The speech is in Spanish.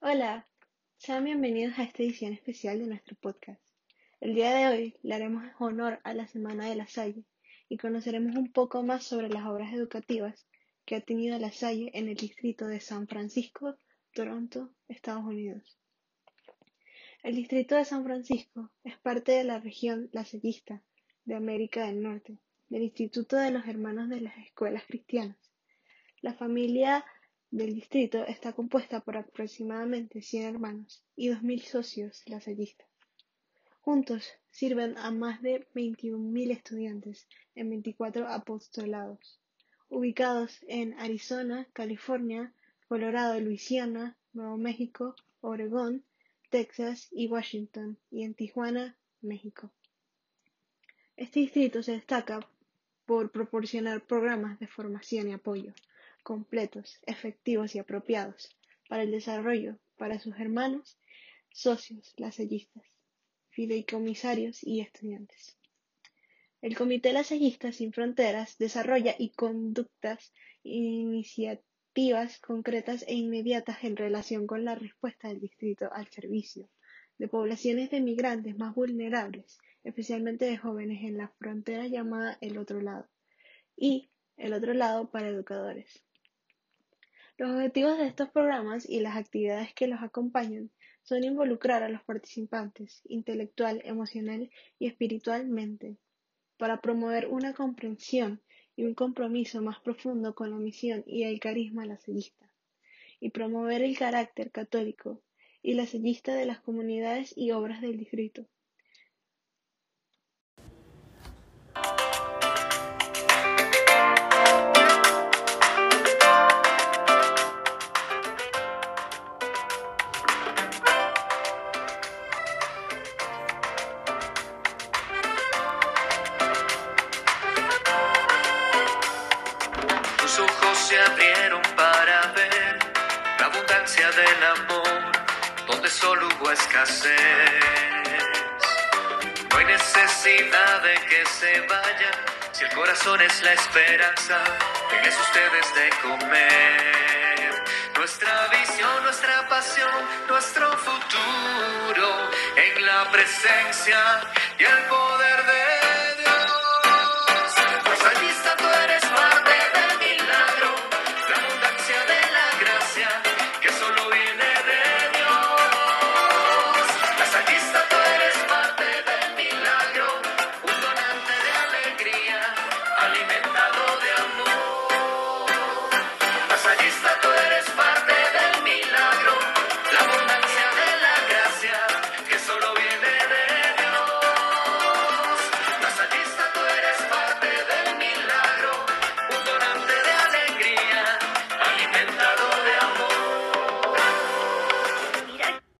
Hola, sean bienvenidos a esta edición especial de nuestro podcast. El día de hoy le haremos honor a la Semana de la Salle y conoceremos un poco más sobre las obras educativas que ha tenido la Salle en el distrito de San Francisco, Toronto, Estados Unidos. El distrito de San Francisco es parte de la región lasallista de América del Norte, del Instituto de los Hermanos de las Escuelas Cristianas. La familia del distrito está compuesta por aproximadamente 100 hermanos y 2.000 socios lasallistas. Juntos sirven a más de 21.000 estudiantes en 24 apostolados, ubicados en Arizona, California, Colorado, Luisiana, Nuevo México, Oregón, Texas y Washington, y en Tijuana, México. Este distrito se destaca por proporcionar programas de formación y apoyo completos, efectivos y apropiados para el desarrollo para sus hermanos, socios, lasallistas, fideicomisarios y estudiantes. El Comité Lasallista Sin Fronteras desarrolla y conductas iniciativas concretas e inmediatas en relación con la respuesta del distrito al servicio de poblaciones de migrantes más vulnerables, especialmente de jóvenes en la frontera llamada el otro lado, y el otro lado para educadores. Los objetivos de estos programas y las actividades que los acompañan son involucrar a los participantes intelectual, emocional y espiritualmente para promover una comprensión y un compromiso más profundo con la misión y el carisma lasallista, y promover el carácter católico y lasallista de las comunidades y obras del distrito. Se abrieron para ver la abundancia del amor, donde solo hubo escasez. No hay necesidad de que se vaya, si el corazón es la esperanza, denles ustedes de comer. Nuestra visión, nuestra pasión, nuestro futuro en la presencia y el poder de